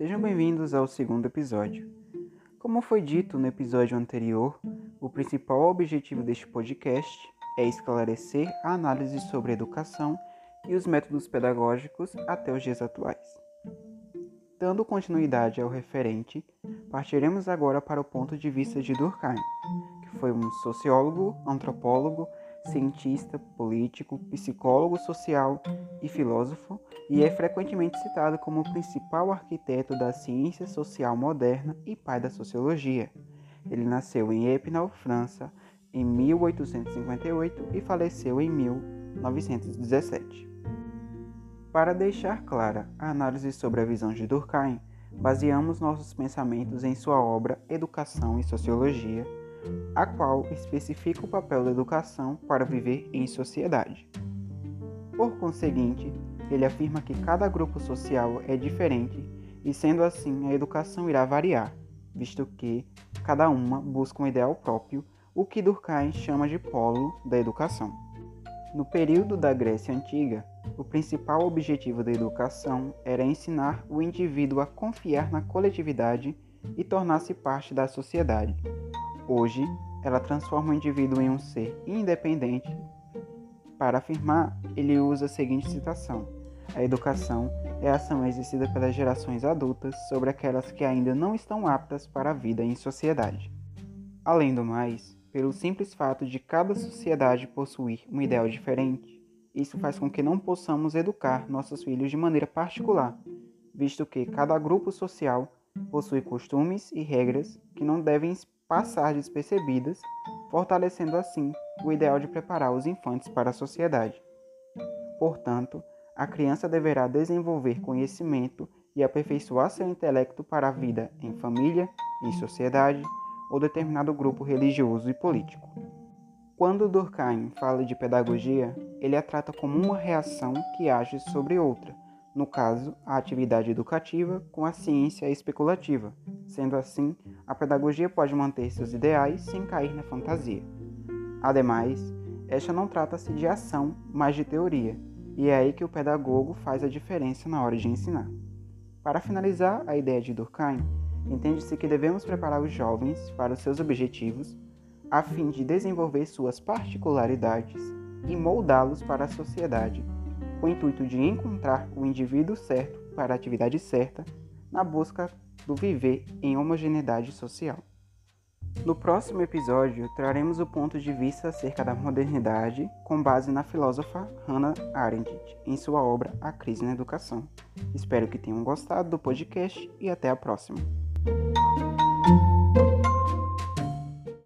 Sejam bem-vindos ao segundo episódio. Como foi dito no episódio anterior, o principal objetivo deste podcast é esclarecer a análise sobre educação e os métodos pedagógicos até os dias atuais. Dando continuidade ao referente, partiremos agora para o ponto de vista de Durkheim, que foi um sociólogo, antropólogo, cientista, político, psicólogo social e filósofo, e é frequentemente citado como o principal arquiteto da ciência social moderna e pai da sociologia. Ele nasceu em Épinal, França, em 1858 e faleceu em 1917. Para deixar clara a análise sobre a visão de Durkheim, baseamos nossos pensamentos em sua obra Educação e Sociologia, a qual especifica o papel da educação para viver em sociedade. Por conseguinte, ele afirma que cada grupo social é diferente e, sendo assim, a educação irá variar, visto que cada uma busca um ideal próprio, o que Durkheim chama de polo da educação. No período da Grécia Antiga, o principal objetivo da educação era ensinar o indivíduo a confiar na coletividade e tornar-se parte da sociedade. Hoje, ela transforma o indivíduo em um ser independente. Para afirmar, ele usa a seguinte citação: A educação é a ação exercida pelas gerações adultas sobre aquelas que ainda não estão aptas para a vida em sociedade. Além do mais, pelo simples fato de cada sociedade possuir um ideal diferente, isso faz com que não possamos educar nossos filhos de maneira particular, visto que cada grupo social possui costumes e regras que não devem passar despercebidas, fortalecendo assim o ideal de preparar os infantes para a sociedade. Portanto, a criança deverá desenvolver conhecimento e aperfeiçoar seu intelecto para a vida em família, em sociedade ou determinado grupo religioso e político. Quando Durkheim fala de pedagogia, ele a trata como uma reação que age sobre outra, no caso, a atividade educativa com a ciência especulativa. Sendo assim, a pedagogia pode manter seus ideais sem cair na fantasia. Ademais, esta não trata-se de ação, mas de teoria, e é aí que o pedagogo faz a diferença na hora de ensinar. Para finalizar a ideia de Durkheim, entende-se que devemos preparar os jovens para os seus objetivos, a fim de desenvolver suas particularidades e moldá-los para a sociedade com o intuito de encontrar o indivíduo certo para a atividade certa, na busca do viver em homogeneidade social. No próximo episódio, traremos o ponto de vista acerca da modernidade com base na filósofa Hannah Arendt em sua obra A Crise na Educação. Espero que tenham gostado do podcast e até a próxima.